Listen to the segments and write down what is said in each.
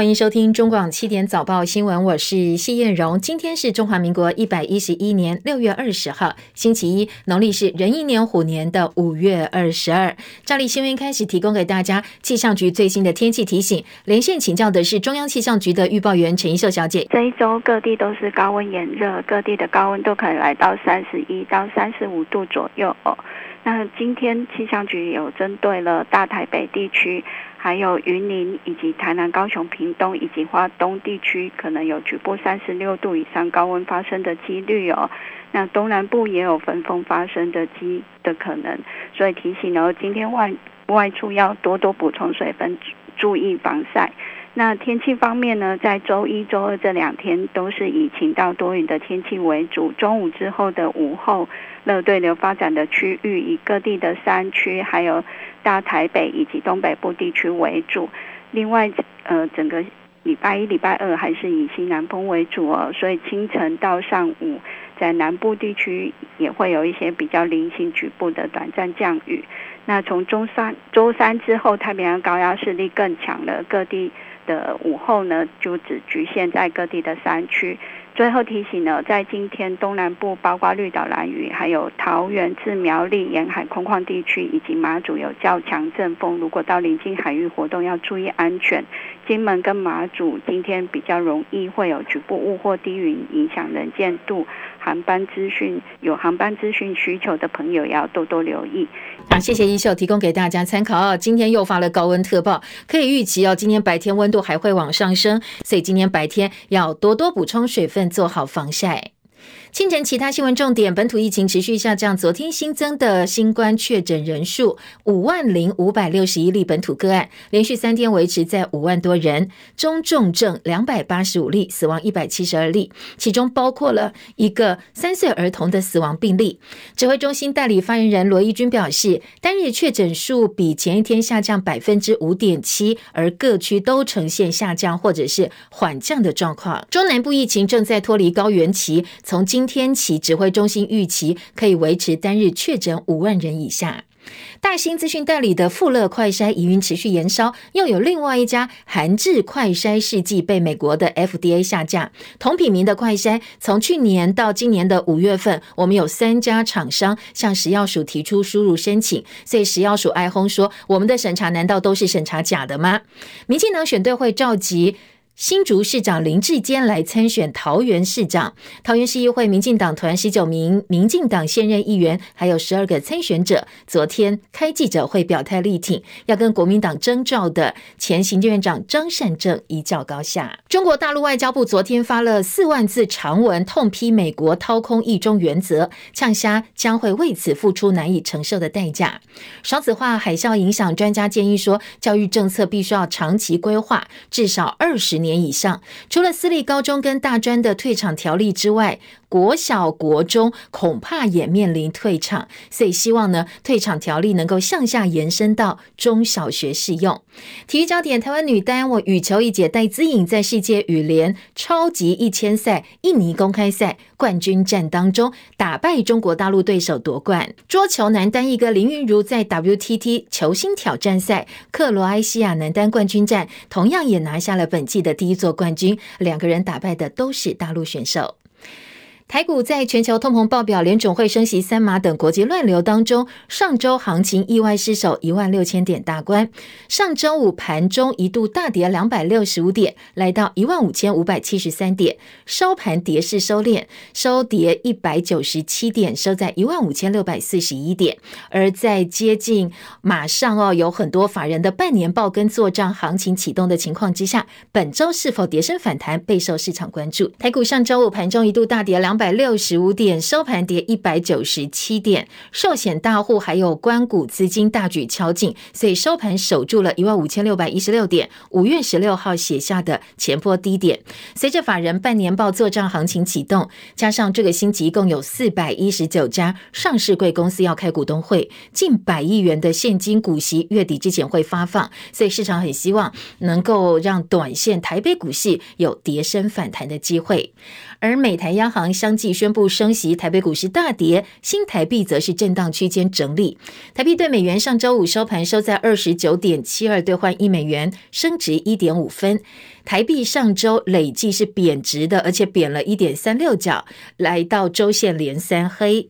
欢迎收听中广七点早报新闻，我是谢燕荣。今天是中华民国一百一十一年六月二十号，星期一，农历是壬寅年虎年的五月二十二。照例新闻开始提供给大家气象局最新的天气提醒。连线请教的是中央气象局的预报员陈一秀小姐。这一周各地都是高温炎热，各地的高温都可以来到三十一到三十五度左右哦。那今天气象局有针对了大台北地区。还有云林以及台南、高雄、屏东以及花东地区，可能有局部三十六度以上高温发生的几率哦。那东南部也有焚风发生的机的可能，所以提醒哦，今天外外出要多多补充水分，注意防晒。那天气方面呢，在周一周二这两天都是以晴到多云的天气为主，中午之后的午后。热对流发展的区域以各地的山区，还有大台北以及东北部地区为主。另外，呃，整个礼拜一、礼拜二还是以西南风为主哦，所以清晨到上午，在南部地区也会有一些比较零星局部的短暂降雨。那从周三、周三之后，太平洋高压势力更强了，各地的午后呢，就只局限在各地的山区。最后提醒呢，在今天东南部，包括绿岛、蓝屿，还有桃园至苗栗沿海空旷地区，以及马祖有较强阵风，如果到临近海域活动要注意安全。金门跟马祖今天比较容易会有局部雾或低云影响能见度，航班资讯有航班资讯需求的朋友要多多留意。好，谢谢一秀提供给大家参考哦。今天又发了高温特报，可以预期哦，今天白天温度还会往上升，所以今天白天要多多补充水分，做好防晒。清晨，其他新闻重点：本土疫情持续下降。昨天新增的新冠确诊人数五万零五百六十一例，本土个案连续三天维持在五万多人。中重症两百八十五例，死亡一百七十二例，其中包括了一个三岁儿童的死亡病例。指挥中心代理发言人罗一军表示，单日确诊数比前一天下降百分之五点七，而各区都呈现下降或者是缓降的状况。中南部疫情正在脱离高原期，从今今天起，指挥中心预期可以维持单日确诊五万人以下。大兴资讯代理的富乐快筛疑云持续延烧，又有另外一家韩制快筛试剂被美国的 FDA 下架。同品名的快筛，从去年到今年的五月份，我们有三家厂商向食药署提出输入申请，所以食药署哀轰说：“我们的审查难道都是审查假的吗？”民进党选队会召集。新竹市长林智坚来参选桃园市长，桃园市议会民进党团十九名民进党现任议员，还有十二个参选者，昨天开记者会表态力挺，要跟国民党征召的前行政院长张善政一较高下。中国大陆外交部昨天发了四万字长文，痛批美国掏空一中原则，呛虾将会为此付出难以承受的代价。少子化海啸影响，专家建议说，教育政策必须要长期规划，至少二十年。年以上，除了私立高中跟大专的退场条例之外，国小、国中恐怕也面临退场，所以希望呢，退场条例能够向下延伸到中小学适用。体育焦点：台湾女单我羽球一姐戴资颖在世界羽联超级一千赛印尼公开赛冠军战当中打败中国大陆对手夺冠。桌球男单一哥林昀儒在 WTT 球星挑战赛克罗埃西亚男单冠军战同样也拿下了本季的第一座冠军，两个人打败的都是大陆选手。台股在全球通膨报表、联准会升息三码等国际乱流当中，上周行情意外失守一万六千点大关。上周五盘中一度大跌两百六十五点，来到一万五千五百七十三点，收盘跌势收敛，收跌一百九十七点，收在一万五千六百四十一点。而在接近马上哦，有很多法人的半年报跟做账行情启动的情况之下，本周是否跌升反弹备受市场关注。台股上周五盘中一度大跌两。百六十五点，收盘跌一百九十七点，寿险大户还有关股资金大举敲进，所以收盘守住了一万五千六百一十六点。五月十六号写下的前波低点。随着法人半年报做账行情启动，加上这个星期一共有四百一十九家上市贵公司要开股东会，近百亿元的现金股息月底之前会发放，所以市场很希望能够让短线台北股市有跌升反弹的机会。而美台央行相相继宣布升息，台北股市大跌，新台币则是震荡区间整理。台币对美元上周五收盘收在二十九点七二兑换一美元，升值一点五分。台币上周累计是贬值的，而且贬了一点三六角，来到周线连三黑。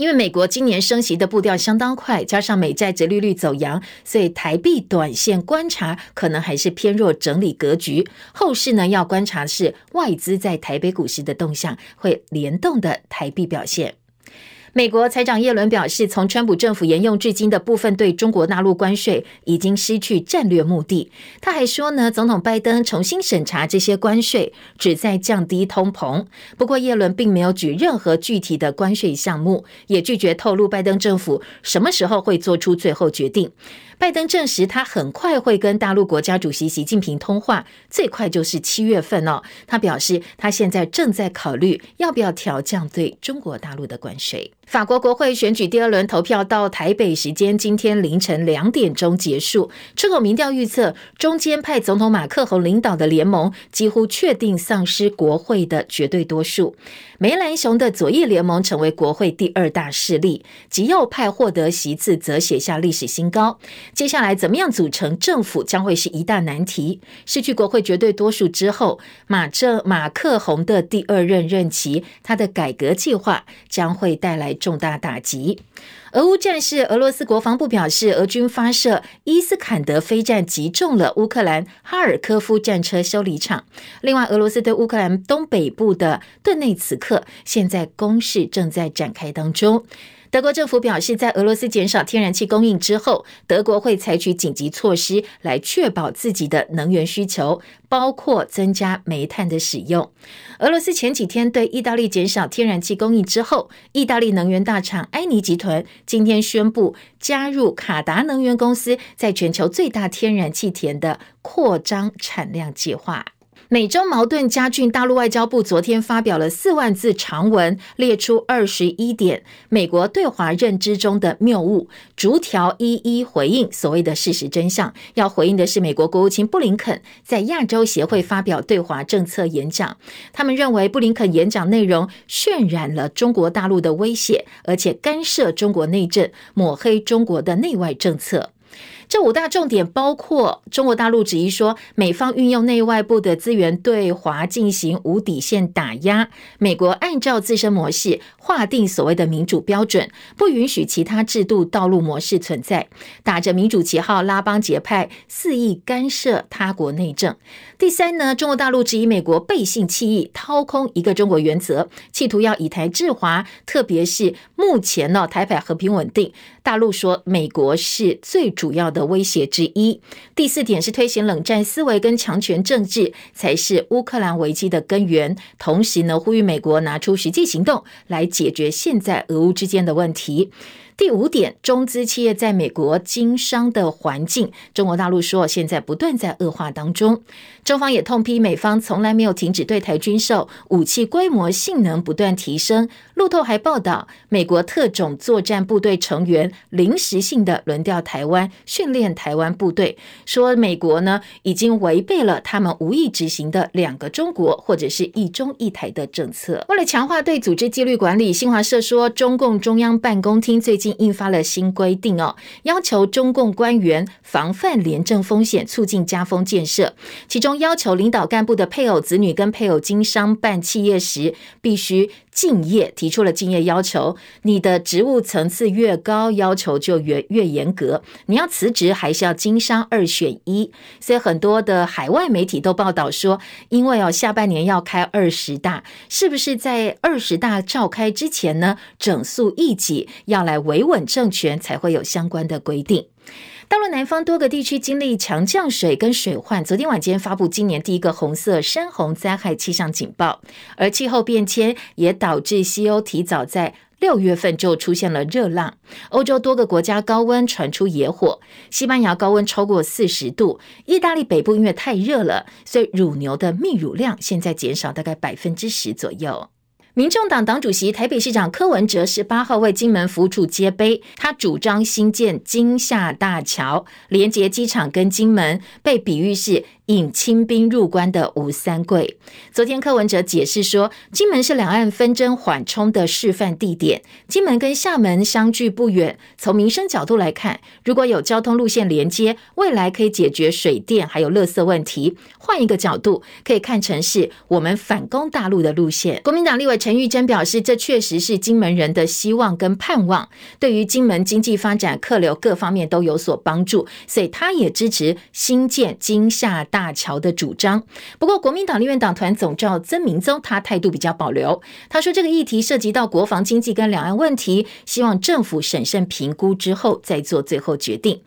因为美国今年升息的步调相当快，加上美债殖利率走扬，所以台币短线观察可能还是偏弱整理格局。后市呢，要观察是外资在台北股市的动向，会联动的台币表现。美国财长耶伦表示，从川普政府沿用至今的部分对中国大陆关税已经失去战略目的。他还说呢，总统拜登重新审查这些关税，旨在降低通膨。不过，耶伦并没有举任何具体的关税项目，也拒绝透露拜登政府什么时候会做出最后决定。拜登证实，他很快会跟大陆国家主席习近平通话，最快就是七月份哦。他表示，他现在正在考虑要不要调降对中国大陆的关税。法国国会选举第二轮投票到台北时间今天凌晨两点钟结束。出口民调预测，中间派总统马克宏领导的联盟几乎确定丧失国会的绝对多数。梅兰雄的左翼联盟成为国会第二大势力，极右派获得席次则写下历史新高。接下来怎么样组成政府将会是一大难题。失去国会绝对多数之后，马政马克宏的第二任任期，他的改革计划将会带来重大打击。俄乌战事，俄罗斯国防部表示，俄军发射伊斯坎德飞弹击中了乌克兰哈尔科夫战车修理厂。另外，俄罗斯对乌克兰东北部的顿内茨克现在攻势正在展开当中。德国政府表示，在俄罗斯减少天然气供应之后，德国会采取紧急措施来确保自己的能源需求，包括增加煤炭的使用。俄罗斯前几天对意大利减少天然气供应之后，意大利能源大厂埃尼集团今天宣布加入卡达能源公司在全球最大天然气田的扩张产量计划。美中矛盾加剧，大陆外交部昨天发表了四万字长文，列出二十一点美国对华认知中的谬误，逐条一一回应所谓的事实真相。要回应的是，美国国务卿布林肯在亚洲协会发表对华政策演讲，他们认为布林肯演讲内容渲染了中国大陆的威胁，而且干涉中国内政，抹黑中国的内外政策。这五大重点包括：中国大陆质疑说，美方运用内外部的资源对华进行无底线打压；美国按照自身模式划定所谓的民主标准，不允许其他制度道路模式存在，打着民主旗号拉帮结派，肆意干涉他国内政。第三呢，中国大陆质疑美国背信弃义，掏空一个中国原则，企图要以台制华，特别是目前呢，台海和平稳定。大陆说，美国是最主要的的威胁之一。第四点是推行冷战思维跟强权政治，才是乌克兰危机的根源。同时呢，呼吁美国拿出实际行动来解决现在俄乌之间的问题。第五点，中资企业在美国经商的环境，中国大陆说现在不断在恶化当中。中方也痛批美方从来没有停止对台军售，武器规模性能不断提升。路透还报道，美国特种作战部队成员临时性的轮调台湾，训练台湾部队，说美国呢已经违背了他们无意执行的两个中国或者是一中一台的政策。为了强化对组织纪律管理，新华社说，中共中央办公厅最近。印发了新规定哦，要求中共官员防范廉政风险，促进家风建设。其中要求领导干部的配偶、子女跟配偶经商办企业时，必须敬业，提出了敬业要求。你的职务层次越高，要求就越越严格。你要辞职还是要经商，二选一。所以很多的海外媒体都报道说，因为哦下半年要开二十大，是不是在二十大召开之前呢，整肃异己，要来维稳政权，才会有相关的规定。大陆南方多个地区经历强降水跟水患，昨天晚间发布今年第一个红色山洪灾害气象警报，而气候变迁也导致西欧提早在六月份就出现了热浪，欧洲多个国家高温传出野火，西班牙高温超过四十度，意大利北部因为太热了，所以乳牛的泌乳量现在减少大概百分之十左右。民众党党主席、台北市长柯文哲十八号为金门府处接碑，他主张新建金厦大桥，连接机场跟金门，被比喻是引清兵入关的吴三桂。昨天柯文哲解释说，金门是两岸纷争缓冲的示范地点，金门跟厦门相距不远。从民生角度来看，如果有交通路线连接，未来可以解决水电还有垃圾问题。换一个角度，可以看成是我们反攻大陆的路线。国民党立委陈玉珍表示，这确实是金门人的希望跟盼望，对于金门经济发展、客流各方面都有所帮助，所以他也支持新建金厦大大桥的主张。不过，国民党立院党团总召曾明宗他态度比较保留，他说这个议题涉及到国防经济跟两岸问题，希望政府审慎评估之后再做最后决定。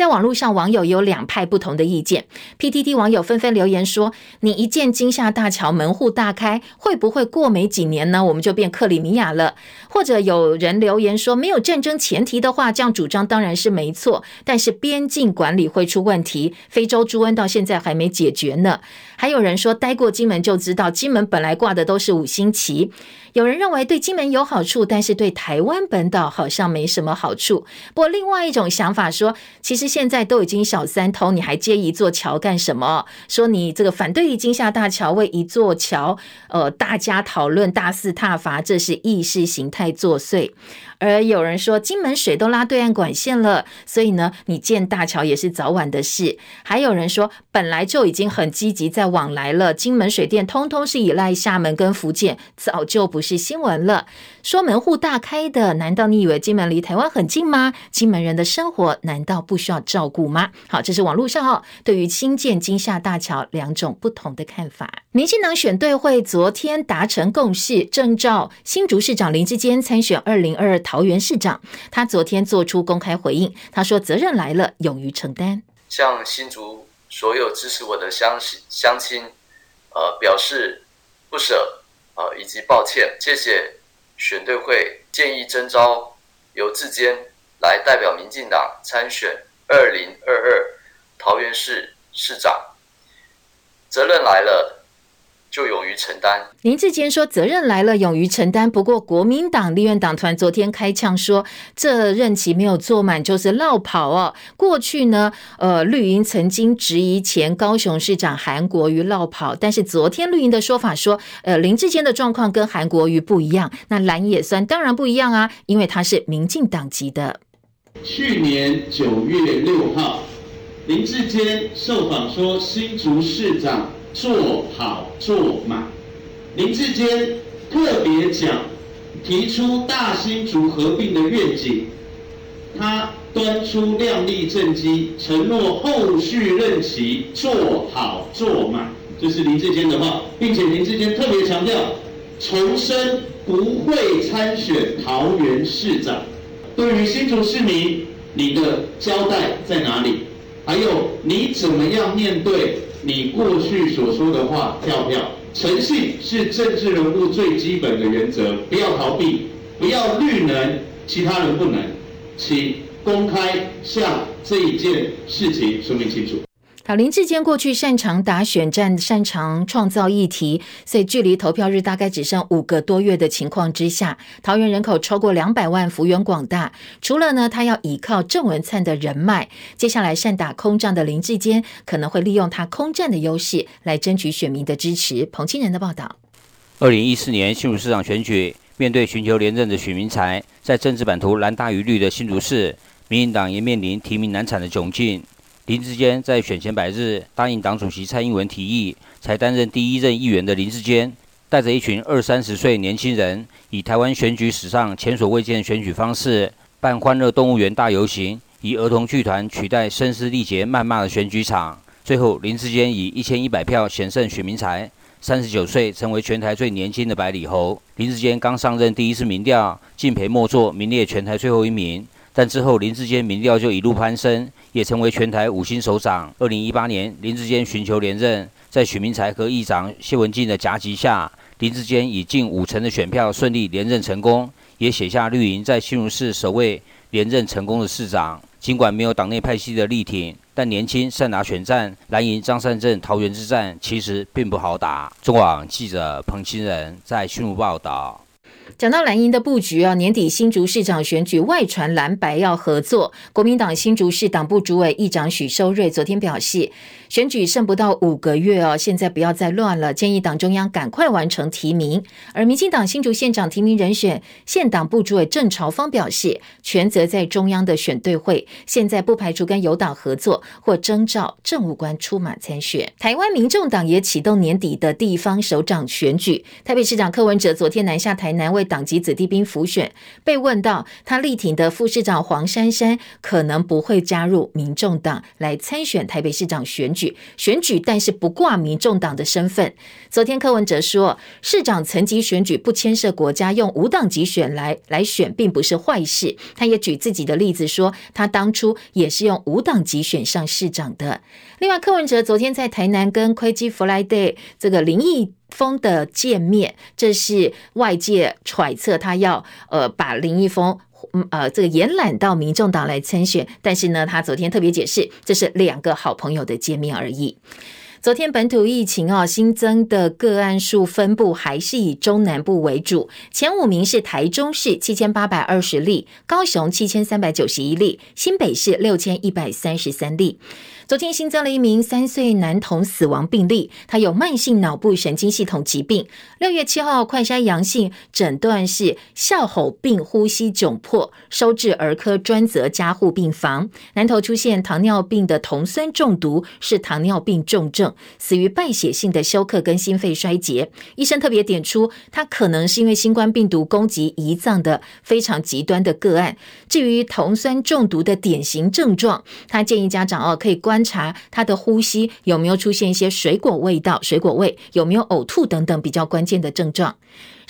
在网络上，网友有两派不同的意见。PTT 网友纷纷留言说：“你一见金厦大桥，门户大开，会不会过没几年呢？我们就变克里米亚了？”或者有人留言说：“没有战争前提的话，这样主张当然是没错，但是边境管理会出问题。非洲猪瘟到现在还没解决呢。”还有人说：“待过金门就知道，金门本来挂的都是五星旗。”有人认为对金门有好处，但是对台湾本岛好像没什么好处。不过，另外一种想法说，其实现在都已经小三通，你还接一座桥干什么？说你这个反对金厦大桥，为一座桥，呃，大家讨论大肆挞伐，这是意识形态作祟。而有人说，金门水都拉对岸管线了，所以呢，你建大桥也是早晚的事。还有人说，本来就已经很积极在往来了，金门水电通通是依赖厦门跟福建，早就不是新闻了。说门户大开的，难道你以为金门离台湾很近吗？金门人的生活难道不需要照顾吗？好，这是网络上哦，对于新建金厦大桥两种不同的看法。民进党选对会昨天达成共识，征召新竹市长林智坚参选二零二二桃园市长。他昨天做出公开回应，他说：“责任来了，勇于承担。”向新竹所有支持我的乡乡亲，呃，表示不舍，呃，以及抱歉，谢谢。选对会建议征召由志坚来代表民进党参选二零二二桃园市市长，责任来了。就勇于承担。林志坚说：“责任来了，勇于承担。”不过，国民党立院党团昨天开呛说：“这任期没有做满就是落跑哦。”过去呢，呃，绿营曾经质疑前高雄市长韩国瑜落跑，但是昨天绿营的说法说：“呃，林志坚的状况跟韩国瑜不一样。”那蓝也酸当然不一样啊，因为他是民进党籍的。去年九月六号，林志坚受访说：“新竹市长。”做好做满，林志坚特别讲，提出大新竹合并的愿景，他端出亮丽政绩，承诺后续任期做好做满，这是林志坚的话，并且林志坚特别强调，重申不会参选桃园市长。对于新竹市民，你的交代在哪里？还有你怎么样面对？你过去所说的话，跳票。诚信是政治人物最基本的原则，不要逃避，不要绿能，其他人不能，请公开向这一件事情说明清楚。好，林志坚过去擅长打选战，擅长创造议题，所以距离投票日大概只剩五个多月的情况之下，桃园人口超过两百万，幅员广大。除了呢，他要依靠郑文灿的人脉，接下来善打空仗的林志坚可能会利用他空战的优势来争取选民的支持。彭清仁的报道。二零一四年新竹市长选举，面对寻求连任的许明才，在政治版图蓝大于绿的新竹市，民进党也面临提名难产的窘境。林志坚在选前百日答应党主席蔡英文提议，才担任第一任议员的林志坚，带着一群二三十岁年轻人，以台湾选举史上前所未见的选举方式办欢乐动物园大游行，以儿童剧团取代声嘶力竭谩骂的选举场。最后，林志坚以一千一百票险胜许明才，三十九岁成为全台最年轻的百里侯。林志坚刚上任第一次民调，敬陪末座，名列全台最后一名。但之后，林志坚民调就一路攀升，也成为全台五星首长。二零一八年，林志坚寻求连任，在许明才和议长谢文进的夹击下，林志坚以近五成的选票顺利连任成功，也写下绿营在新竹市首位连任成功的市长。尽管没有党内派系的力挺，但年轻善打选战，蓝营张善政桃园之战其实并不好打。中广记者彭清仁在新竹报道。讲到蓝营的布局啊，年底新竹市长选举外传蓝白要合作。国民党新竹市党部主委议长许修瑞昨天表示，选举剩不到五个月哦，现在不要再乱了，建议党中央赶快完成提名。而民进党新竹县长提名人选县党部主委郑朝方表示，权责在中央的选对会，现在不排除跟友党合作或征召政务官出马参选。台湾民众党也启动年底的地方首长选举，台北市长柯文哲昨天南下台南为党籍子弟兵辅选，被问到他力挺的副市长黄珊珊可能不会加入民众党来参选台北市长选举，选举但是不挂民众党的身份。昨天柯文哲说，市长层级选举不牵涉国家，用无党籍选来来选并不是坏事。他也举自己的例子说，他当初也是用无党籍选上市长的。另外，柯文哲昨天在台南跟亏基 Friday 这个林义峰的见面，这是外界揣测他要呃把林义峰嗯呃这个延揽到民众党来参选，但是呢，他昨天特别解释，这是两个好朋友的见面而已。昨天本土疫情哦，新增的个案数分布还是以中南部为主，前五名是台中市七千八百二十例，高雄七千三百九十一例，新北市六千一百三十三例。昨天新增了一名三岁男童死亡病例，他有慢性脑部神经系统疾病。六月七号快筛阳性，诊断是哮吼病呼吸窘迫，收治儿科专责加护病房。男童出现糖尿病的酮酸中毒，是糖尿病重症，死于败血性的休克跟心肺衰竭。医生特别点出，他可能是因为新冠病毒攻击胰脏的非常极端的个案。至于酮酸中毒的典型症状，他建议家长哦可以关。观察他的呼吸有没有出现一些水果味道、水果味，有没有呕吐等等比较关键的症状。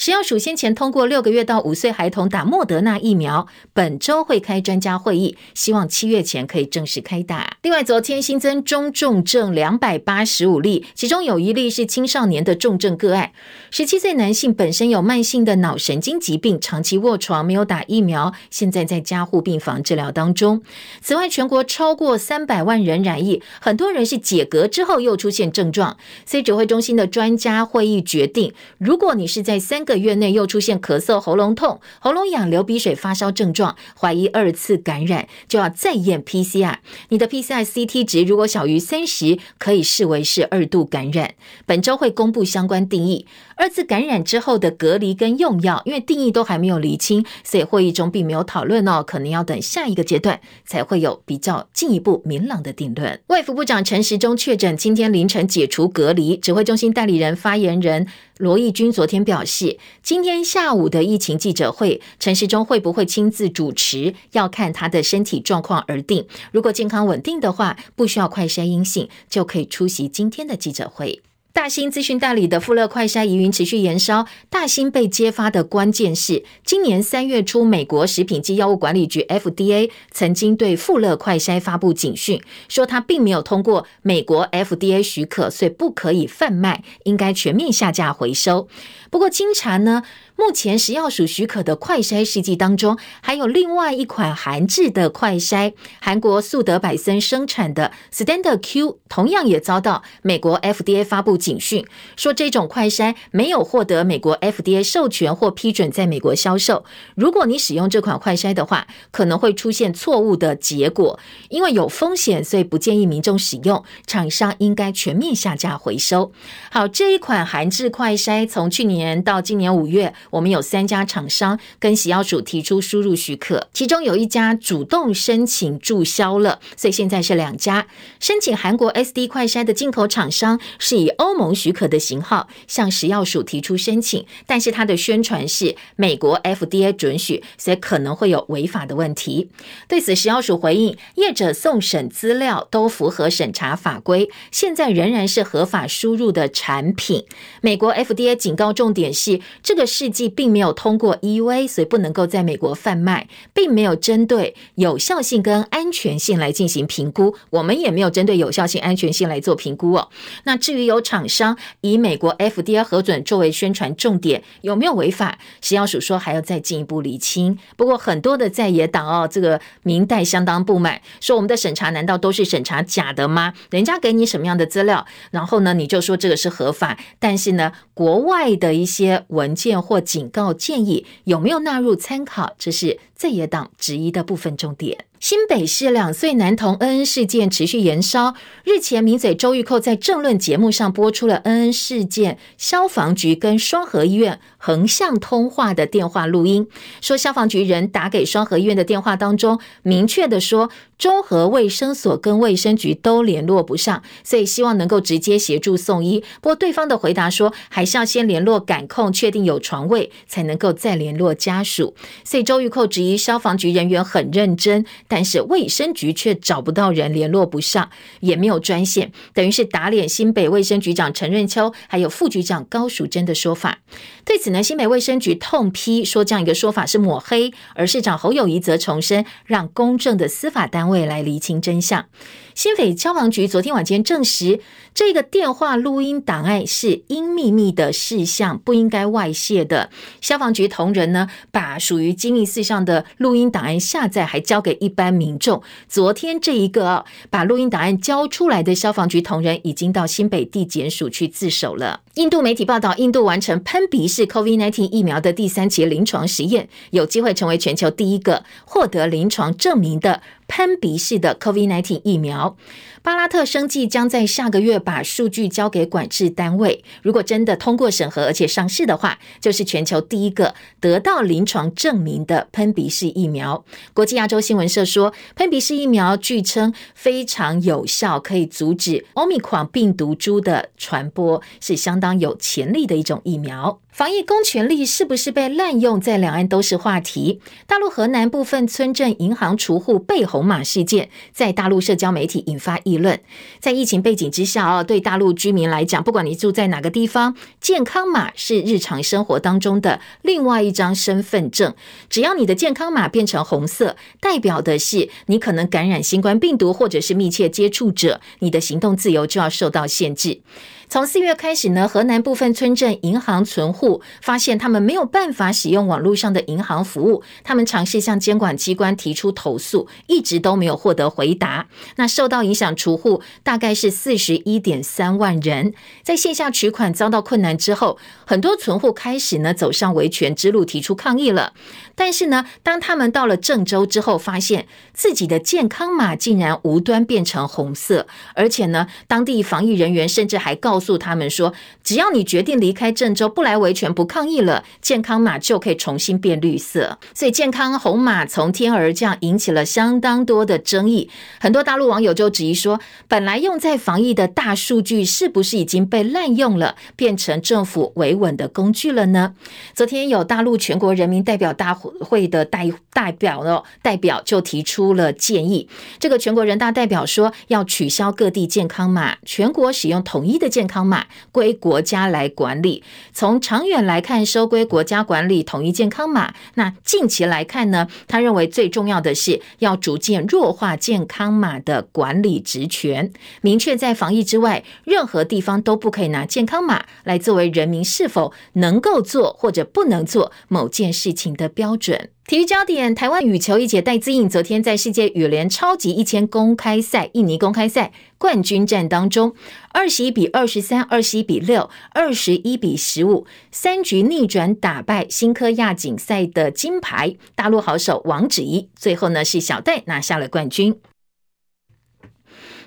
食药署先前通过六个月到五岁孩童打莫德纳疫苗，本周会开专家会议，希望七月前可以正式开打。另外，昨天新增中重症两百八十五例，其中有一例是青少年的重症个案。十七岁男性本身有慢性的脑神经疾病，长期卧床，没有打疫苗，现在在加护病房治疗当中。此外，全国超过三百万人染疫，很多人是解隔之后又出现症状，所以指挥中心的专家会议决定，如果你是在三个月内又出现咳嗽、喉咙痛、喉咙痒、流鼻水、发烧症状，怀疑二次感染，就要再验 PCR。你的 PCR CT 值如果小于三十，可以视为是二度感染。本周会公布相关定义。二次感染之后的隔离跟用药，因为定义都还没有厘清，所以会议中并没有讨论哦，可能要等下一个阶段才会有比较进一步明朗的定论。卫福部长陈时中确诊，今天凌晨解除隔离。指挥中心代理人发言人罗毅军昨天表示。今天下午的疫情记者会，陈时中会不会亲自主持，要看他的身体状况而定。如果健康稳定的话，不需要快筛阴性，就可以出席今天的记者会。大兴资讯代理的富乐快筛疑云持续延烧。大兴被揭发的关键是，今年三月初，美国食品及药物管理局 FDA 曾经对富乐快筛发布警讯，说它并没有通过美国 FDA 许可，所以不可以贩卖，应该全面下架回收。不过经查呢，目前食药署许可的快筛试剂当中，还有另外一款韩制的快筛，韩国速德百森生产的 Standard Q，同样也遭到美国 FDA 发布警讯，说这种快筛没有获得美国 FDA 授权或批准在美国销售。如果你使用这款快筛的话，可能会出现错误的结果，因为有风险，所以不建议民众使用。厂商应该全面下架回收。好，这一款韩制快筛从去年。年到今年五月，我们有三家厂商跟食药署提出输入许可，其中有一家主动申请注销了，所以现在是两家申请韩国 SD 快筛的进口厂商是以欧盟许可的型号向食药署提出申请，但是它的宣传是美国 FDA 准许，所以可能会有违法的问题。对此，食药署回应，业者送审资料都符合审查法规，现在仍然是合法输入的产品。美国 FDA 警告中。重点是这个试剂并没有通过 EUA，所以不能够在美国贩卖，并没有针对有效性跟安全性来进行评估。我们也没有针对有效性、安全性来做评估哦。那至于有厂商以美国 FDA 核准作为宣传重点，有没有违法？食药署说还要再进一步厘清。不过很多的在野党哦，这个民代相当不满，说我们的审查难道都是审查假的吗？人家给你什么样的资料，然后呢你就说这个是合法，但是呢国外的。一些文件或警告建议有没有纳入参考？这是在野党质疑的部分重点。新北市两岁男童恩恩事件持续延烧。日前，名嘴周玉蔻在政论节目上播出了恩恩事件消防局跟双和医院横向通话的电话录音，说消防局人打给双和医院的电话当中，明确的说中和卫生所跟卫生局都联络不上，所以希望能够直接协助送医。不过对方的回答说，还是要先联络感控，确定有床位才能够再联络家属。所以周玉蔻质疑消防局人员很认真。但是卫生局却找不到人联络不上，也没有专线，等于是打脸新北卫生局长陈润秋，还有副局长高淑珍的说法。对此呢，新北卫生局痛批说这样一个说法是抹黑，而市长侯友谊则重申，让公正的司法单位来厘清真相。新北消防局昨天晚间证实，这个电话录音档案是应秘密的事项，不应该外泄的。消防局同仁呢，把属于机密事项的录音档案下载，还交给一般民众。昨天这一个把录音档案交出来的消防局同仁，已经到新北地检署去自首了。印度媒体报道，印度完成喷鼻式 COVID-19 疫苗的第三期临床实验，有机会成为全球第一个获得临床证明的。喷鼻式的 COVID-19 疫苗，巴拉特生技将在下个月把数据交给管制单位。如果真的通过审核而且上市的话，就是全球第一个得到临床证明的喷鼻式疫苗。国际亚洲新闻社说，喷鼻式疫苗据称非常有效，可以阻止 Omicron 病毒株的传播，是相当有潜力的一种疫苗。防疫公权力是不是被滥用，在两岸都是话题。大陆河南部分村镇银行储户被红码事件，在大陆社交媒体引发议论。在疫情背景之下哦，对大陆居民来讲，不管你住在哪个地方，健康码是日常生活当中的另外一张身份证。只要你的健康码变成红色，代表的是你可能感染新冠病毒，或者是密切接触者，你的行动自由就要受到限制。从四月开始呢，河南部分村镇银行存户发现他们没有办法使用网络上的银行服务，他们尝试向监管机关提出投诉，一直都没有获得回答。那受到影响储户大概是四十一点三万人，在线下取款遭到困难之后，很多存户开始呢走上维权之路，提出抗议了。但是呢，当他们到了郑州之后，发现自己的健康码竟然无端变成红色，而且呢，当地防疫人员甚至还告告诉他们说，只要你决定离开郑州，不来维权、不抗议了，健康码就可以重新变绿色。所以，健康红码从天而降，引起了相当多的争议。很多大陆网友就质疑说，本来用在防疫的大数据，是不是已经被滥用了，变成政府维稳的工具了呢？昨天有大陆全国人民代表大会。的代代表哦代表就提出了建议，这个全国人大代表说要取消各地健康码，全国使用统一的健康码，归国家来管理。从长远来看，收归国家管理统一健康码。那近期来看呢，他认为最重要的是要逐渐弱化健康码的管理职权，明确在防疫之外，任何地方都不可以拿健康码来作为人民是否能够做或者不能做某件事情的标准。体育焦点，台湾羽球一姐戴资颖昨天在世界羽联超级一千公开赛印尼公开赛冠军战当中，二十一比二十三、二十一比六、二十一比十五，三局逆转打败新科亚锦赛的金牌大陆好手王芷怡，最后呢是小戴拿下了冠军。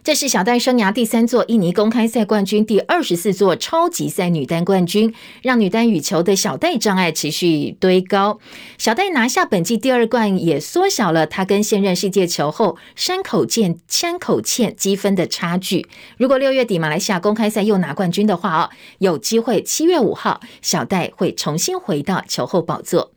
这是小戴生涯第三座印尼公开赛冠军，第二十四座超级赛女单冠军，让女单羽球的小戴障碍持续堆高。小戴拿下本季第二冠，也缩小了她跟现任世界球后山口健山口茜积分的差距。如果六月底马来西亚公开赛又拿冠军的话哦，有机会七月五号小戴会重新回到球后宝座。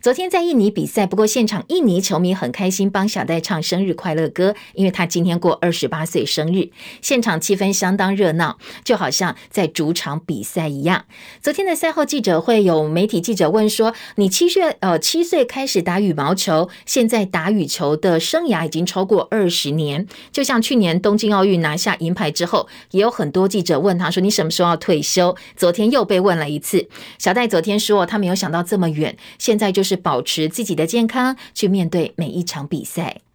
昨天在印尼比赛，不过现场印尼球迷很开心，帮小戴唱生日快乐歌，因为他今天过二十八岁生日，现场气氛相当热闹，就好像在主场比赛一样。昨天的赛后记者会，有媒体记者问说：“你七岁呃七岁开始打羽毛球，现在打羽球的生涯已经超过二十年，就像去年东京奥运拿下银牌之后，也有很多记者问他说：‘你什么时候要退休？’昨天又被问了一次，小戴昨天说他没有想到这么远，现在就是。保持自己的健康，去面对每一场比赛。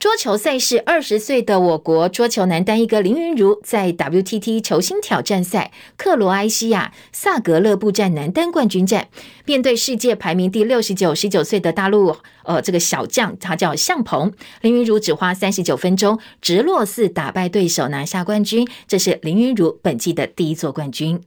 桌球赛事，二十岁的我国桌球男单一哥林昀儒在 WTT 球星挑战赛克罗埃西亚萨格勒布站男单冠军战，面对世界排名第六十九、十九岁的大陆呃这个小将，他叫向鹏，林昀儒只花三十九分钟直落四打败对手，拿下冠军。这是林昀儒本季的第一座冠军。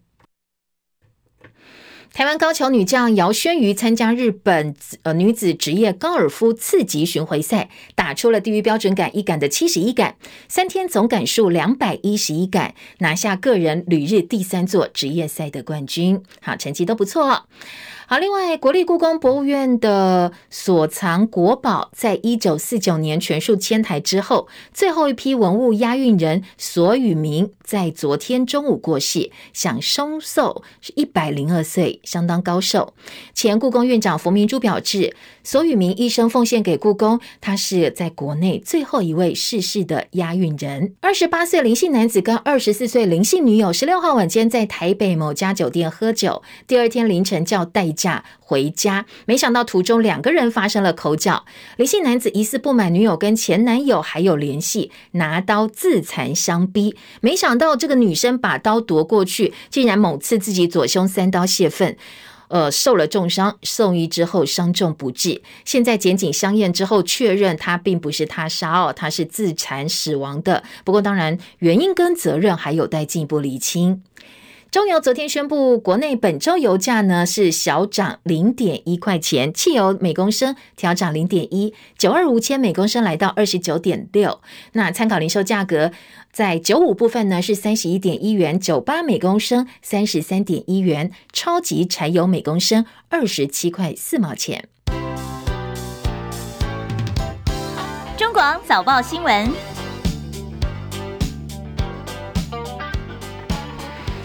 台湾高球女将姚轩瑜参加日本呃女子职业高尔夫次级巡回赛，打出了低于标准杆一杆的七十一杆，三天总杆数两百一十一杆，拿下个人旅日第三座职业赛的冠军。好，成绩都不错哦。好，另外，国立故宫博物院的所藏国宝，在一九四九年全数迁台之后，最后一批文物押运人索宇明在昨天中午过世，享寿寿是一百零二岁，相当高寿。前故宫院长冯明珠表示，索宇明一生奉献给故宫，他是在国内最后一位逝世的押运人。二十八岁林姓男子跟二十四岁林姓女友，十六号晚间在台北某家酒店喝酒，第二天凌晨叫代驾回家，没想到途中两个人发生了口角。林姓男子疑似不满女友跟前男友还有联系，拿刀自残相逼。没想到这个女生把刀夺过去，竟然猛刺自己左胸三刀泄愤，呃，受了重伤，送医之后伤重不治。现在检警相验之后确认，他并不是他杀哦，他是自残死亡的。不过当然原因跟责任还有待进一步厘清。中油昨天宣布，国内本周油价呢是小涨零点一块钱，汽油每公升调涨零点一，九二五千每公升来到二十九点六。那参考零售价格，在九五部分呢是三十一点一元，九八每公升三十三点一元，超级柴油每公升二十七块四毛钱。中广早报新闻。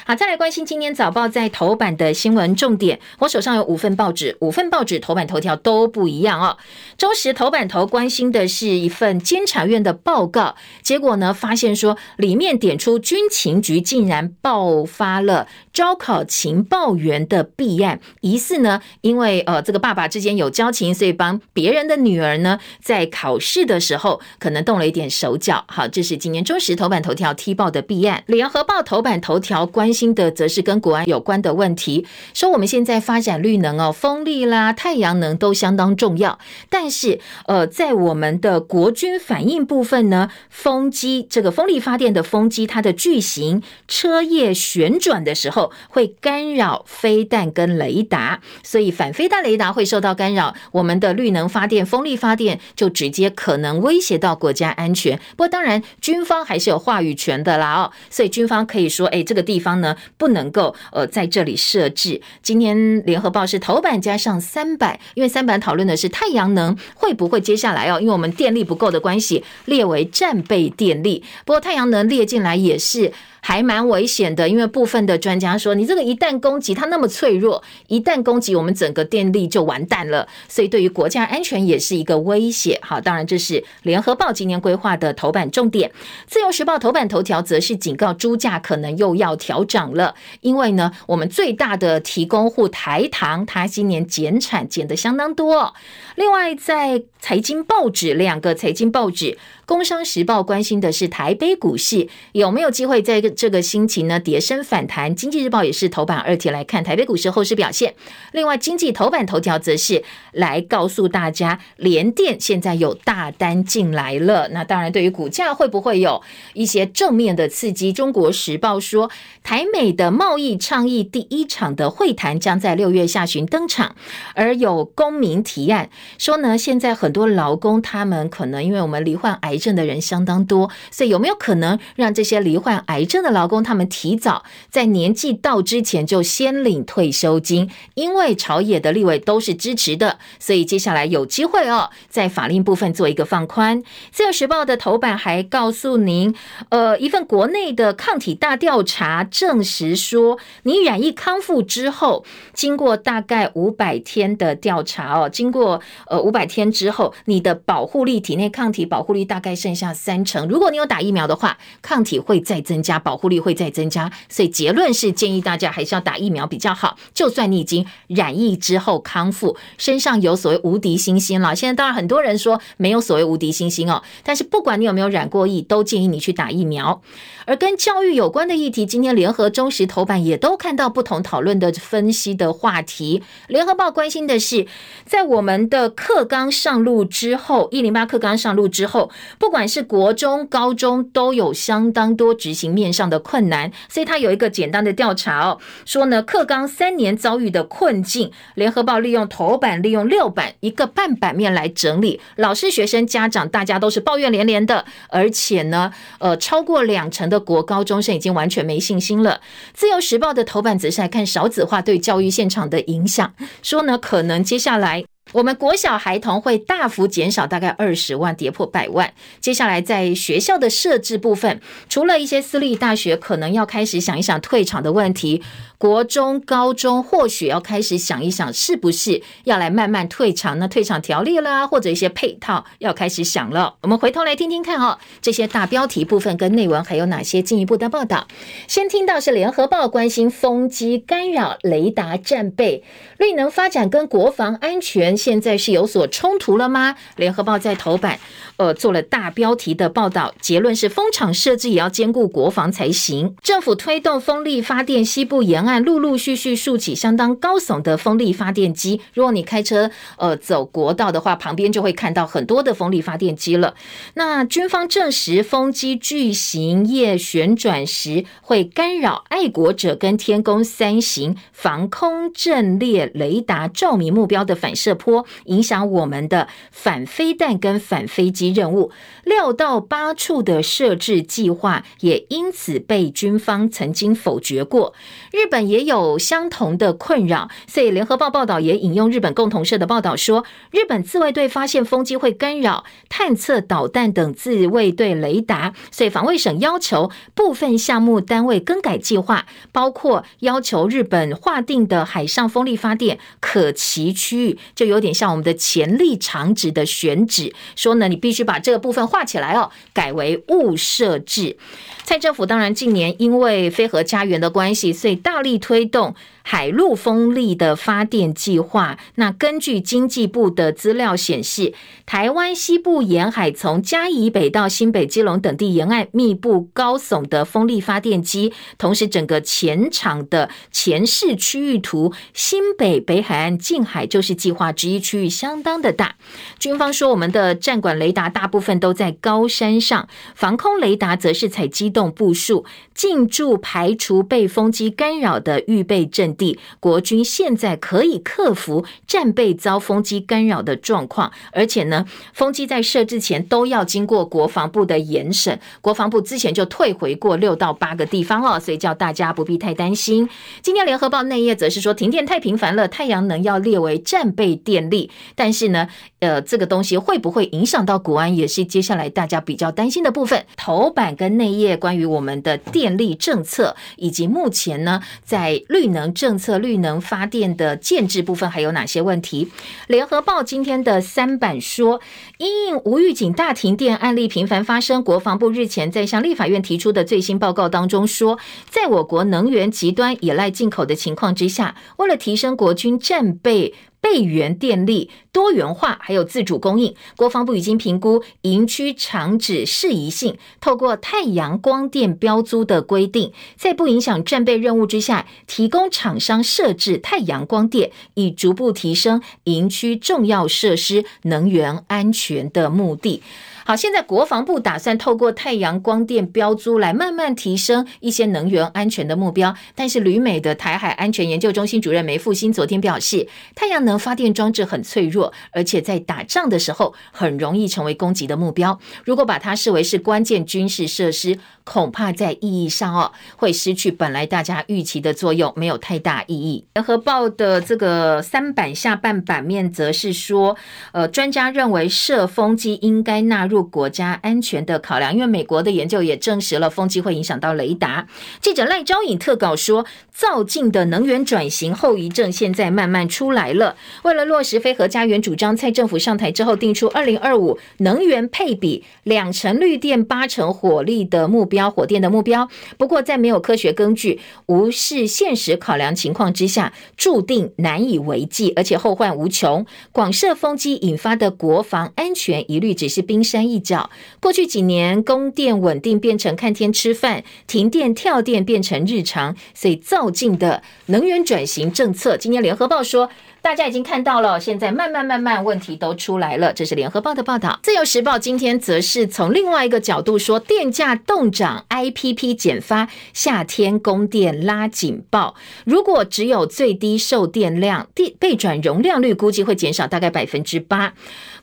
好，再来关心今天早报在头版的新闻重点。我手上有五份报纸，五份报纸头版头条都不一样哦。中时头版头关心的是一份监察院的报告，结果呢，发现说里面点出军情局竟然爆发了招考情报员的弊案，疑似呢，因为呃这个爸爸之间有交情，所以帮别人的女儿呢在考试的时候可能动了一点手脚。好，这是今年中时头版头条踢爆的弊案。联合报头版头条关新的则是跟国安有关的问题，说我们现在发展绿能哦，风力啦、太阳能都相当重要。但是，呃，在我们的国军反应部分呢，风机这个风力发电的风机，它的巨型车叶旋转的时候会干扰飞弹跟雷达，所以反飞弹雷达会受到干扰，我们的绿能发电、风力发电就直接可能威胁到国家安全。不过，当然军方还是有话语权的啦哦，所以军方可以说，哎，这个地方呢。不能够呃在这里设置。今天联合报是头版加上三版，因为三版讨论的是太阳能会不会接下来哦，因为我们电力不够的关系列为战备电力。不过太阳能列进来也是。还蛮危险的，因为部分的专家说，你这个一旦攻击它那么脆弱，一旦攻击我们整个电力就完蛋了，所以对于国家安全也是一个威胁。好，当然这是联合报今年规划的头版重点。自由时报头版头条则是警告猪价可能又要调涨了，因为呢，我们最大的提供户台糖，它今年减产减得相当多。另外，在财经报纸两个财经报纸。工商时报关心的是台北股市有没有机会在这个星期呢跌升反弹？经济日报也是头版二题来看台北股市后市表现。另外，经济头版头条则是来告诉大家，联电现在有大单进来了。那当然，对于股价会不会有一些正面的刺激？中国时报说，台美的贸易倡议第一场的会谈将在六月下旬登场，而有公民提案说呢，现在很多劳工他们可能因为我们罹患癌。症的人相当多，所以有没有可能让这些罹患癌症的劳工，他们提早在年纪到之前就先领退休金？因为朝野的立委都是支持的，所以接下来有机会哦，在法令部分做一个放宽。自由时报的头版还告诉您，呃，一份国内的抗体大调查证实说，你染疫康复之后，经过大概五百天的调查哦，经过呃五百天之后，你的保护力，体内抗体保护力大概。概剩下三成。如果你有打疫苗的话，抗体会再增加，保护力会再增加。所以结论是建议大家还是要打疫苗比较好。就算你已经染疫之后康复，身上有所谓无敌星星了。现在当然很多人说没有所谓无敌星星哦，但是不管你有没有染过疫，都建议你去打疫苗。而跟教育有关的议题，今天联合中时头版也都看到不同讨论的分析的话题。联合报关心的是，在我们的课纲上路之后，一零八课纲上路之后，不管是国中、高中，都有相当多执行面上的困难。所以他有一个简单的调查哦，说呢，课纲三年遭遇的困境。联合报利用头版，利用六版一个半版面来整理，老师、学生、家长，大家都是抱怨连连的，而且呢，呃，超过两成的。国高中生已经完全没信心了。自由时报的头版则是来看少子化对教育现场的影响，说呢，可能接下来。我们国小孩童会大幅减少，大概二十万，跌破百万。接下来在学校的设置部分，除了一些私立大学可能要开始想一想退场的问题，国中、高中或许要开始想一想，是不是要来慢慢退场？那退场条例啦，或者一些配套要开始想了。我们回头来听听看哦，这些大标题部分跟内文还有哪些进一步的报道？先听到是联合报关心风机干扰雷达战备，绿能发展跟国防安全。现在是有所冲突了吗？联合报在头版，呃，做了大标题的报道，结论是风场设置也要兼顾国防才行。政府推动风力发电，西部沿岸陆陆续续竖起相当高耸的风力发电机。如果你开车呃走国道的话，旁边就会看到很多的风力发电机了。那军方证实，风机巨型叶旋转时会干扰爱国者跟天宫三型防空阵列雷达照明目标的反射波。影响我们的反飞弹跟反飞机任务，六到八处的设置计划也因此被军方曾经否决过。日本也有相同的困扰，所以联合报报道也引用日本共同社的报道说，日本自卫队发现风机会干扰探测导弹等自卫队雷达，所以防卫省要求部分项目单位更改计划，包括要求日本划定的海上风力发电可期区域就有点。像我们的潜力场值的选址，说呢，你必须把这个部分画起来哦，改为物设置。蔡政府当然近年因为非核家园的关系，所以大力推动。海陆风力的发电计划，那根据经济部的资料显示，台湾西部沿海从嘉义北到新北、基隆等地沿岸密布高耸的风力发电机，同时整个前场的前视区域图，新北北海岸近海就是计划之一，区域相当的大。军方说，我们的战管雷达大部分都在高山上，防空雷达则是采机动部署，进驻排除被风机干扰的预备阵地，国军现在可以克服战备遭风机干扰的状况，而且呢，风机在设置前都要经过国防部的严审，国防部之前就退回过六到八个地方哦，所以叫大家不必太担心。今天联合报内页则是说，停电太频繁了，太阳能要列为战备电力，但是呢，呃，这个东西会不会影响到国安，也是接下来大家比较担心的部分。头版跟内页关于我们的电力政策，以及目前呢，在绿能政策绿能发电的建制部分还有哪些问题？联合报今天的三版说，因应无预警大停电案例频繁发生，国防部日前在向立法院提出的最新报告当中说，在我国能源极端依赖进口的情况之下，为了提升国军战备。备援电力多元化，还有自主供应，国防部已经评估营区场址适宜性，透过太阳光电标租的规定，在不影响战备任务之下，提供厂商设置太阳光电，以逐步提升营区重要设施能源安全的目的。好，现在国防部打算透过太阳光电标租来慢慢提升一些能源安全的目标，但是旅美的台海安全研究中心主任梅复兴昨天表示，太阳能发电装置很脆弱，而且在打仗的时候很容易成为攻击的目标。如果把它视为是关键军事设施，恐怕在意义上哦会失去本来大家预期的作用，没有太大意义。联合报的这个三版下半版面则是说，呃，专家认为射风机应该纳入。国家安全的考量。因为美国的研究也证实了风机会影响到雷达。记者赖昭颖特稿说，造进的能源转型后遗症现在慢慢出来了。为了落实非核家园主张，蔡政府上台之后定出二零二五能源配比两成绿电八成火力的目标，火电的目标。不过在没有科学根据、无视现实考量情况之下，注定难以为继，而且后患无穷。广设风机引发的国防安全疑虑只是冰山一角。过去几年，供电稳定变成看天吃饭，停电跳电变成日常，所以造进的能源转型政策，今天联合报说。大家已经看到了，现在慢慢慢慢问题都出来了。这是联合报的报道。自由时报今天则是从另外一个角度说，电价动涨，IPP 减发，夏天供电拉警报。如果只有最低售电量，地备转容量率估计会减少大概百分之八。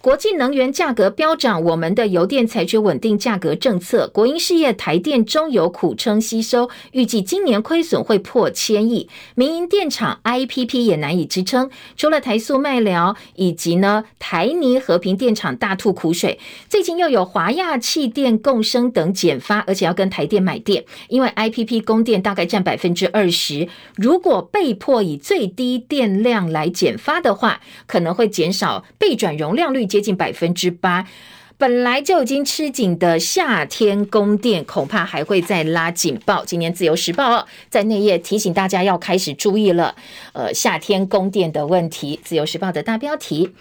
国际能源价格飙涨，我们的油电采取稳定价格政策。国营事业台电中油苦撑吸收，预计今年亏损会破千亿。民营电厂 IPP 也难以支撑。除了台塑麦寮以及呢台泥和平电厂大吐苦水，最近又有华亚气电共生等减发，而且要跟台电买电，因为 IPP 供电大概占百分之二十，如果被迫以最低电量来减发的话，可能会减少备转容量率。接近百分之八，本来就已经吃紧的夏天供电，恐怕还会再拉警报。今年自由时报在内页提醒大家要开始注意了，呃，夏天供电的问题。自由时报的大标题。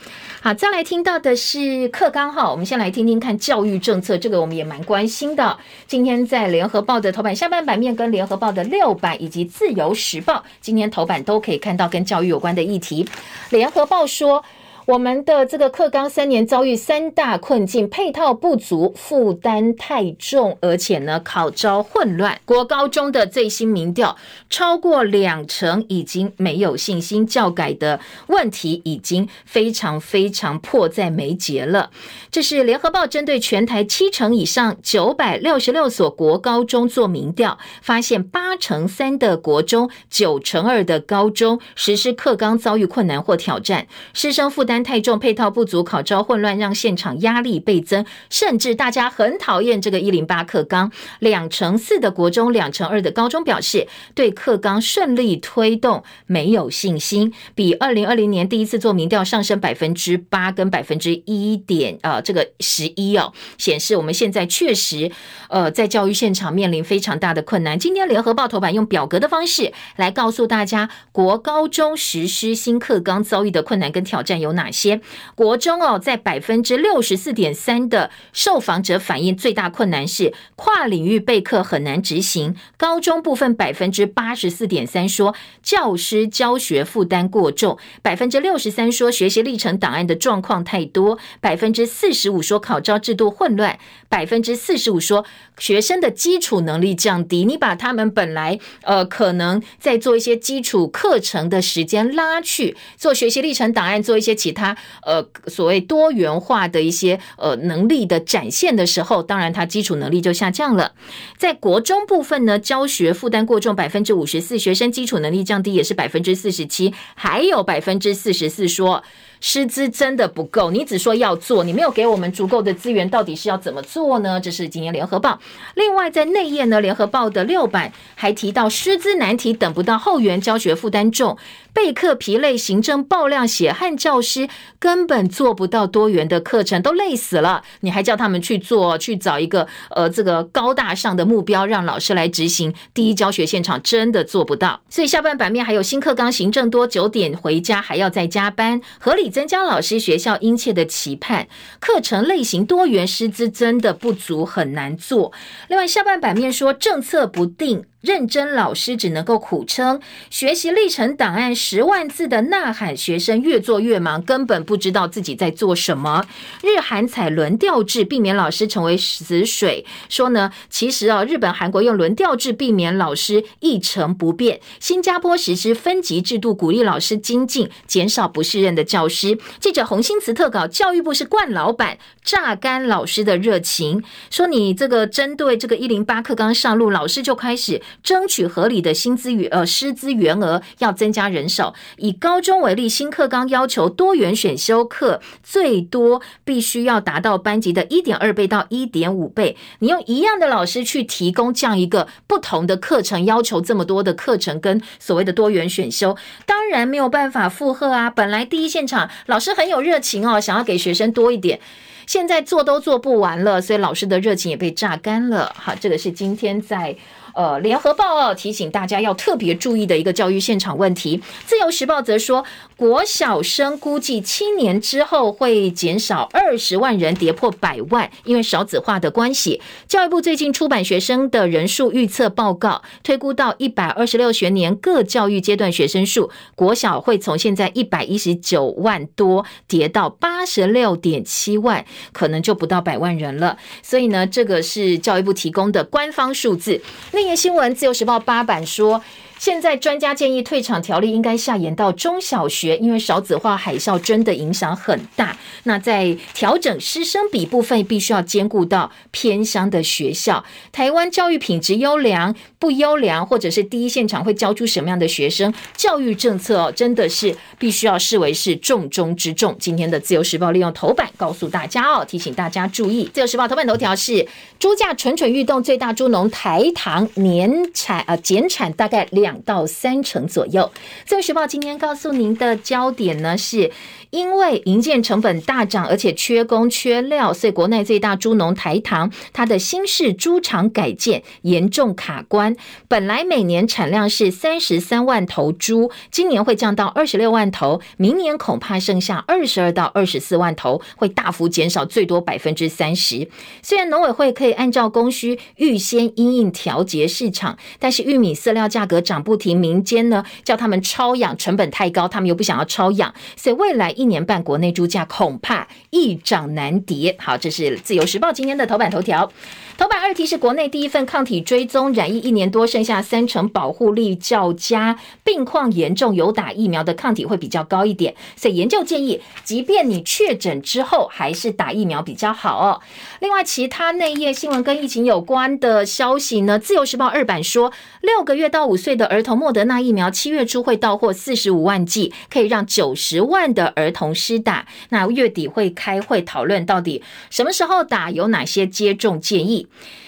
好，再来听到的是课纲哈，我们先来听听看教育政策，这个我们也蛮关心的。今天在联合报的头版下半版面，跟联合报的六版以及自由时报今天头版都可以看到跟教育有关的议题。联合报说。我们的这个课纲三年遭遇三大困境：配套不足、负担太重，而且呢考招混乱。国高中的最新民调，超过两成已经没有信心，教改的问题已经非常非常迫在眉睫了。这是联合报针对全台七成以上九百六十六所国高中做民调，发现八成三的国中、九成二的高中实施课纲遭遇困难或挑战，师生负担。太重，配套不足，考招混乱，让现场压力倍增，甚至大家很讨厌这个一零八课纲。两成四的国中，两成二的高中表示对课纲顺利推动没有信心，比二零二零年第一次做民调上升百分之八跟百分之一点呃这个十一哦，显示我们现在确实呃在教育现场面临非常大的困难。今天联合报头版用表格的方式来告诉大家，国高中实施新课纲遭遇的困难跟挑战有哪？哪些国中哦，在百分之六十四点三的受访者反映，最大困难是跨领域备课很难执行。高中部分百分之八十四点三说教师教学负担过重，百分之六十三说学习历程档案的状况太多，百分之四十五说考招制度混乱，百分之四十五说学生的基础能力降低。你把他们本来呃可能在做一些基础课程的时间拉去做学习历程档案，做一些其他呃所谓多元化的一些呃能力的展现的时候，当然他基础能力就下降了。在国中部分呢，教学负担过重，百分之五十四，学生基础能力降低也是百分之四十七，还有百分之四十四说。师资真的不够，你只说要做，你没有给我们足够的资源，到底是要怎么做呢？这是今天联合报。另外在内页呢，联合报的六版还提到师资难题，等不到后援，教学负担重，备课疲累，行政爆量，血汗教师根本做不到多元的课程，都累死了，你还叫他们去做，去找一个呃这个高大上的目标，让老师来执行，第一教学现场真的做不到。所以下半版面还有新课纲行政多，九点回家还要再加班，合理。增加老师学校殷切的期盼，课程类型多元，师资真的不足，很难做。另外，下半版面说政策不定。认真老师只能够苦撑，学习历程档案十万字的呐喊，学生越做越忙，根本不知道自己在做什么。日韩采轮调制，避免老师成为死水。说呢，其实啊，日本、韩国用轮调制避免老师一成不变。新加坡实施分级制度，鼓励老师精进，减少不适任的教师。记者洪新慈特稿，教育部是惯老板，榨干老师的热情。说你这个针对这个一零八课纲上路，老师就开始。争取合理的薪资与呃师资员额，要增加人手。以高中为例，新课纲要求多元选修课最多必须要达到班级的一点二倍到一点五倍。你用一样的老师去提供这样一个不同的课程，要求这么多的课程跟所谓的多元选修，当然没有办法负荷啊。本来第一现场老师很有热情哦，想要给学生多一点。现在做都做不完了，所以老师的热情也被榨干了。好，这个是今天在。呃，联合报哦提醒大家要特别注意的一个教育现场问题。自由时报则说，国小生估计七年之后会减少二十万人，跌破百万，因为少子化的关系。教育部最近出版学生的人数预测报告，推估到一百二十六学年各教育阶段学生数，国小会从现在一百一十九万多跌到八十六点七万，可能就不到百万人了。所以呢，这个是教育部提供的官方数字。天新闻，自由时报八版说。现在专家建议退场条例应该下延到中小学，因为少子化海啸真的影响很大。那在调整师生比部分，必须要兼顾到偏乡的学校。台湾教育品质优良不优良，或者是第一现场会教出什么样的学生？教育政策哦，真的是必须要视为是重中之重。今天的自由时报利用头版告诉大家哦，提醒大家注意。自由时报头版头条是猪价蠢蠢欲动，最大猪农台糖年产啊减产大概两。到三成左右。自由时报今天告诉您的焦点呢，是因为营建成本大涨，而且缺工缺料，所以国内最大猪农台糖，它的新式猪场改建严重卡关。本来每年产量是三十三万头猪，今年会降到二十六万头，明年恐怕剩下二十二到二十四万头，会大幅减少，最多百分之三十。虽然农委会可以按照供需预先因应调节市场，但是玉米饲料价格涨。不停，民间呢叫他们超养，成本太高，他们又不想要超养，所以未来一一年半国内猪价恐怕一涨难跌。好，这是自由时报今天的头版头条。头版二题是国内第一份抗体追踪，染疫一年多，剩下三成保护力较佳，病况严重有打疫苗的抗体会比较高一点。所以研究建议，即便你确诊之后，还是打疫苗比较好哦。另外，其他内页新闻跟疫情有关的消息呢？自由时报二版说，六个月到五岁的儿童莫德纳疫苗七月初会到货四十五万剂，可以让九十万的儿童施打。那月底会开会讨论到底什么时候打，有哪些接种建议。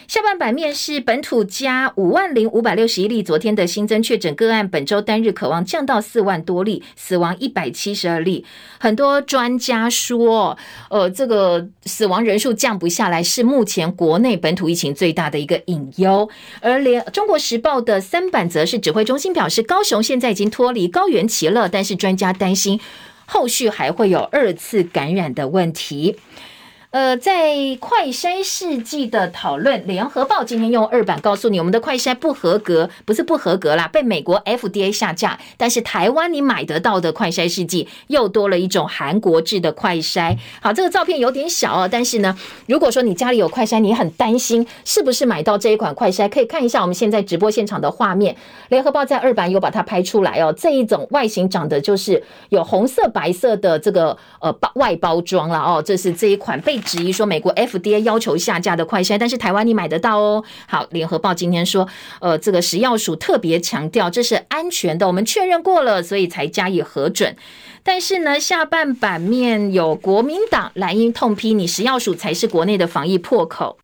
下半版面是本土加五万零五百六十一例，昨天的新增确诊个案，本周单日可望降到四万多例，死亡一百七十二例。很多专家说，呃，这个死亡人数降不下来，是目前国内本土疫情最大的一个隐忧。而连中国时报的三版则是指挥中心表示，高雄现在已经脱离高原期了，但是专家担心后续还会有二次感染的问题。呃，在快筛试剂的讨论，联合报今天用二版告诉你，我们的快筛不合格，不是不合格啦，被美国 FDA 下架。但是台湾你买得到的快筛试剂又多了一种韩国制的快筛。好，这个照片有点小哦，但是呢，如果说你家里有快筛，你很担心是不是买到这一款快筛，可以看一下我们现在直播现场的画面。联合报在二版有把它拍出来哦，这一种外形长得就是有红色、白色的这个呃包外包装了哦，这是这一款被。质疑说美国 FDA 要求下架的快筛，但是台湾你买得到哦。好，联合报今天说，呃，这个食药署特别强调这是安全的，我们确认过了，所以才加以核准。但是呢，下半版面有国民党蓝鹰痛批你食药署才是国内的防疫破口。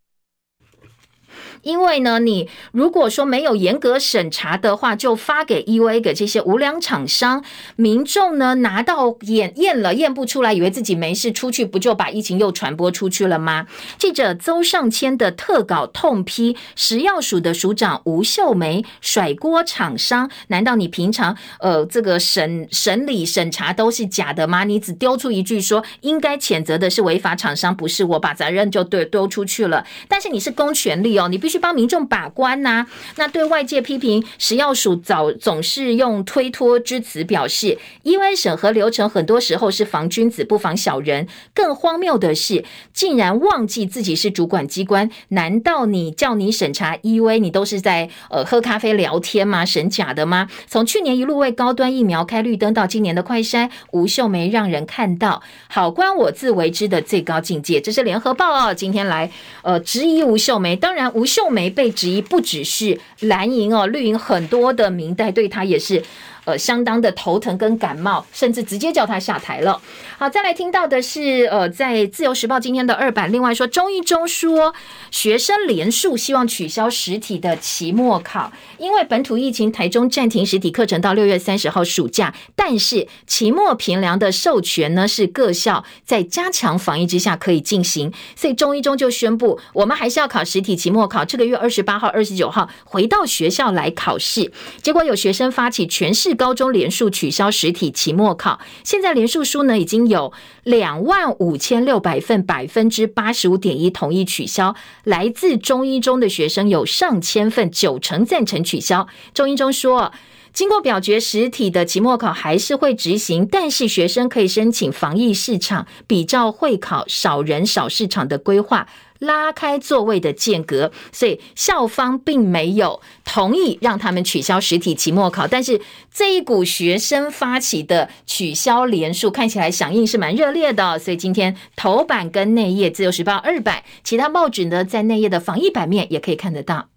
因为呢，你如果说没有严格审查的话，就发给 E V 给这些无良厂商，民众呢拿到验验了验不出来，以为自己没事，出去不就把疫情又传播出去了吗？记者邹尚谦的特稿痛批食药署的署长吴秀梅甩锅厂商，难道你平常呃这个审审理审查都是假的吗？你只丢出一句说应该谴责的是违法厂商，不是我，把责任就对丢出去了。但是你是公权力哦，你必须。去帮民众把关呐、那对外界批评食药署早总是用推脱之词表示，EUA 审核流程很多时候是防君子不防小人。更荒谬的是，竟然忘记自己是主管机关。难道你叫你审查 EUA，你都是在呃喝咖啡聊天吗？审假的吗？从去年一路为高端疫苗开绿灯，到今年的快筛，吴秀梅让人看到好官我自为之的最高境界。这是联合报哦，今天来呃质疑吴秀梅。当然吴秀。秀眉被质疑，不只是蓝营哦，绿营很多的明代对他也是。呃，相当的头疼跟感冒，甚至直接叫他下台了。好，再来听到的是，呃，在自由时报今天的二版，另外说，中一中说学生连署希望取消实体的期末考，因为本土疫情，台中暂停实体课程到六月三十号暑假，但是期末评量的授权呢是各校在加强防疫之下可以进行，所以中一中就宣布，我们还是要考实体期末考，这个月二十八号、二十九号回到学校来考试。结果有学生发起全市高中连数取消实体期末考，现在连数书呢已经有两万五千六百份，百分之八十五点一同意取消。来自中一中的学生有上千份，九成赞成取消。中一中说，经过表决，实体的期末考还是会执行，但是学生可以申请防疫市场，比照会考少人少市场的规划。拉开座位的间隔，所以校方并没有同意让他们取消实体期末考。但是这一股学生发起的取消连署，看起来响应是蛮热烈的。所以今天头版跟内页，自由时报二版，其他报纸呢在内页的防疫版面也可以看得到。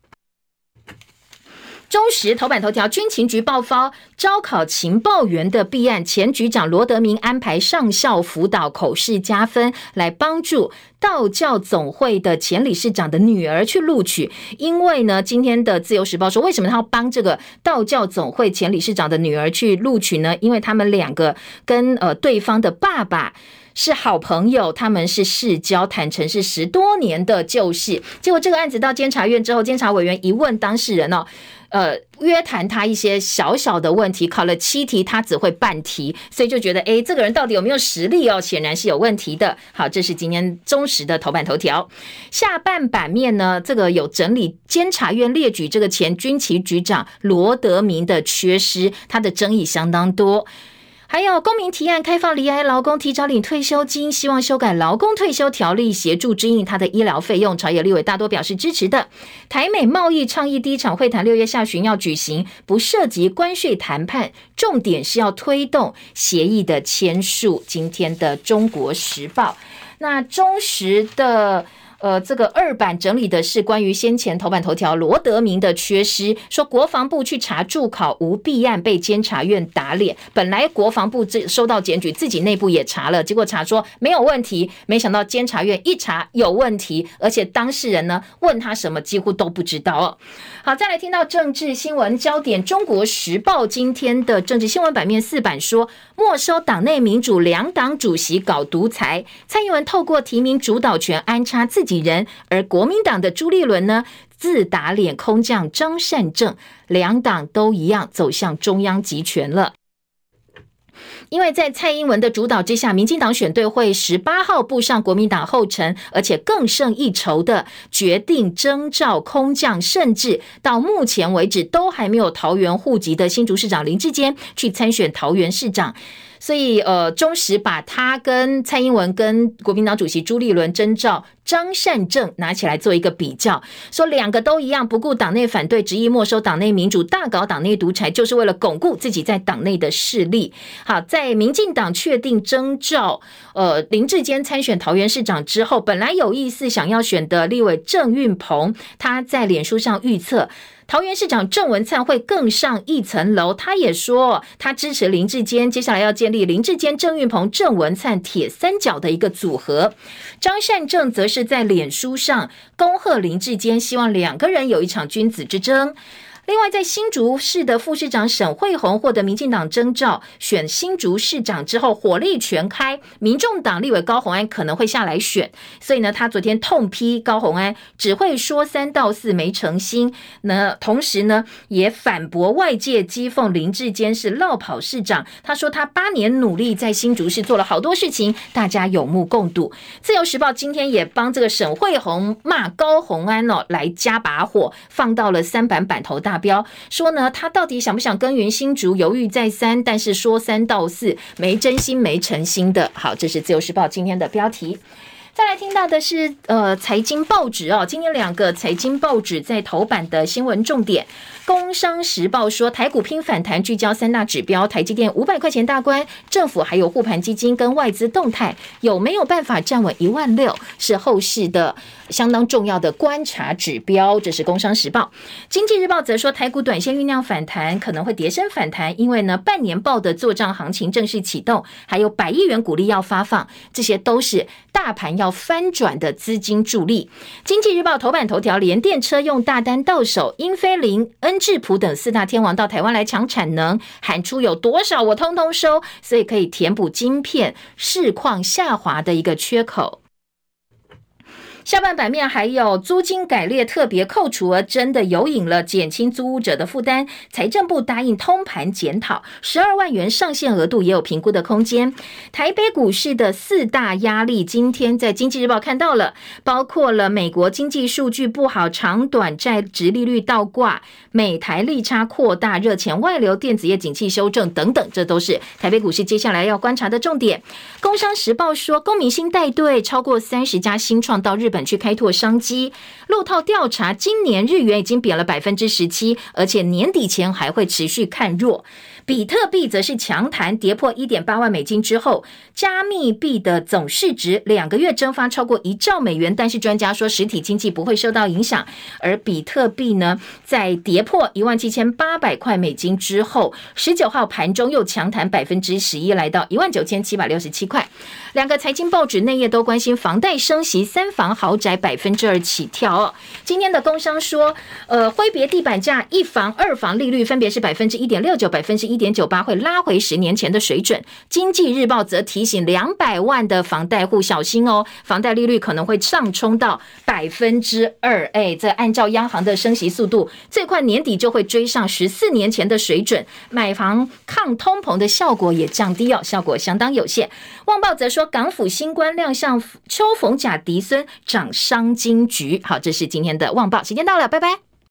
中时头版头条：军情局爆发招考情报员的弊案，前局长罗德明安排上校辅导口试加分，来帮助道教总会的前理事长的女儿去录取。因为呢，今天的自由时报说，为什么他要帮这个道教总会前理事长的女儿去录取呢？因为他们两个跟呃对方的爸爸是好朋友，他们是世交，坦承是十多年的旧事。结果这个案子到监察院之后，监察委员一问当事人哦。呃，约谈他一些小小的问题，考了七题，他只会半题，所以就觉得，哎，这个人到底有没有实力哦？显然是有问题的。好，这是今天忠实的头版头条。下半版面呢，这个有整理监察院列举这个前军旗局长罗德明的缺失，他的争议相当多。还有公民提案开放离癌劳工提早领退休金，希望修改劳工退休条例，协助支应他的医疗费用。朝野立委大多表示支持的。台美贸易倡议第一场会谈六月下旬要举行，不涉及关税谈判，重点是要推动协议的签署。今天的中国时报，那中时的。呃，这个二版整理的是关于先前头版头条罗德明的缺失，说国防部去查驻考无弊案被监察院打脸。本来国防部这收到检举，自己内部也查了，结果查说没有问题，没想到监察院一查有问题，而且当事人呢问他什么几乎都不知道哦。好，再来听到政治新闻焦点，中国时报今天的政治新闻版面四版说，没收党内民主，两党主席搞独裁，蔡英文透过提名主导权安插自己。人，而国民党的朱立伦呢，自打脸空降张善政，两党都一样走向中央集权了。因为在蔡英文的主导之下，民进党选队会十八号步上国民党后尘，而且更胜一筹的决定征召空降，甚至到目前为止都还没有桃园户籍的新竹市长林志坚去参选桃园市长。所以，呃，中时把他跟蔡英文、跟国民党主席朱立伦征召张善政拿起来做一个比较，说两个都一样，不顾党内反对，执意没收党内民主，大搞党内独裁，就是为了巩固自己在党内的势力。好，在民进党确定征召呃林志坚参选桃园市长之后，本来有意思想要选的立委郑运鹏，他在脸书上预测。桃园市长郑文灿会更上一层楼，他也说他支持林志坚，接下来要建立林志坚、郑运鹏、郑文灿铁三角的一个组合。张善政则是在脸书上恭贺林志坚，希望两个人有一场君子之争。另外，在新竹市的副市长沈慧虹获得民进党征召选新竹市长之后，火力全开，民众党立委高虹安可能会下来选，所以呢，他昨天痛批高虹安只会说三道四，没诚心。那同时呢，也反驳外界讥讽林志坚是落跑市长。他说他八年努力在新竹市做了好多事情，大家有目共睹。自由时报今天也帮这个沈慧虹骂高虹安哦，来加把火，放到了三版版头大。标说呢，他到底想不想耕耘新竹？犹豫再三，但是说三道四，没真心没诚心的。好，这是自由时报今天的标题。再来听到的是，呃，财经报纸哦，今天两个财经报纸在头版的新闻重点。工商时报说，台股拼反弹，聚焦三大指标，台积电五百块钱大关，政府还有护盘基金跟外资动态，有没有办法站稳一万六，是后市的相当重要的观察指标。这是工商时报。经济日报则说，台股短线酝酿反弹，可能会跌升反弹，因为呢，半年报的做账行情正式启动，还有百亿元股利要发放，这些都是大盘要翻转的资金助力。经济日报头版头条，连电车用大单到手，英飞凌、恩。智浦等四大天王到台湾来抢产能，喊出有多少我通通收，所以可以填补晶片市况下滑的一个缺口。下半版面还有租金改列特别扣除额，真的有影了，减轻租屋者的负担。财政部答应通盘检讨，十二万元上限额度也有评估的空间。台北股市的四大压力，今天在经济日报看到了，包括了美国经济数据不好，长短债殖利率倒挂，美台利差扩大，热钱外流，电子业景气修正等等，这都是台北股市接下来要观察的重点。工商时报说，龚明鑫带队超过三十家新创到日。本去开拓商机，路透调查，今年日元已经贬了百分之十七，而且年底前还会持续看弱。比特币则是强弹，跌破一点八万美金之后，加密币的总市值两个月蒸发超过一兆美元。但是专家说，实体经济不会受到影响。而比特币呢，在跌破一万七千八百块美金之后，十九号盘中又强弹百分之十一，来到一万九千七百六十七块。两个财经报纸内页都关心房贷升息，三房豪宅百分之二起跳哦。今天的工商说，呃，挥别地板价，一房、二房利率分别是百分之一点六九、百分之一。一点九八会拉回十年前的水准。经济日报则提醒两百万的房贷户小心哦，房贷利率可能会上冲到百分之二。哎，这按照央行的升息速度，最快年底就会追上十四年前的水准。买房抗通膨的效果也降低哦，效果相当有限。旺报则说，港府新官亮相，秋逢甲嫡孙掌商经局。好，这是今天的旺报，时间到了，拜拜。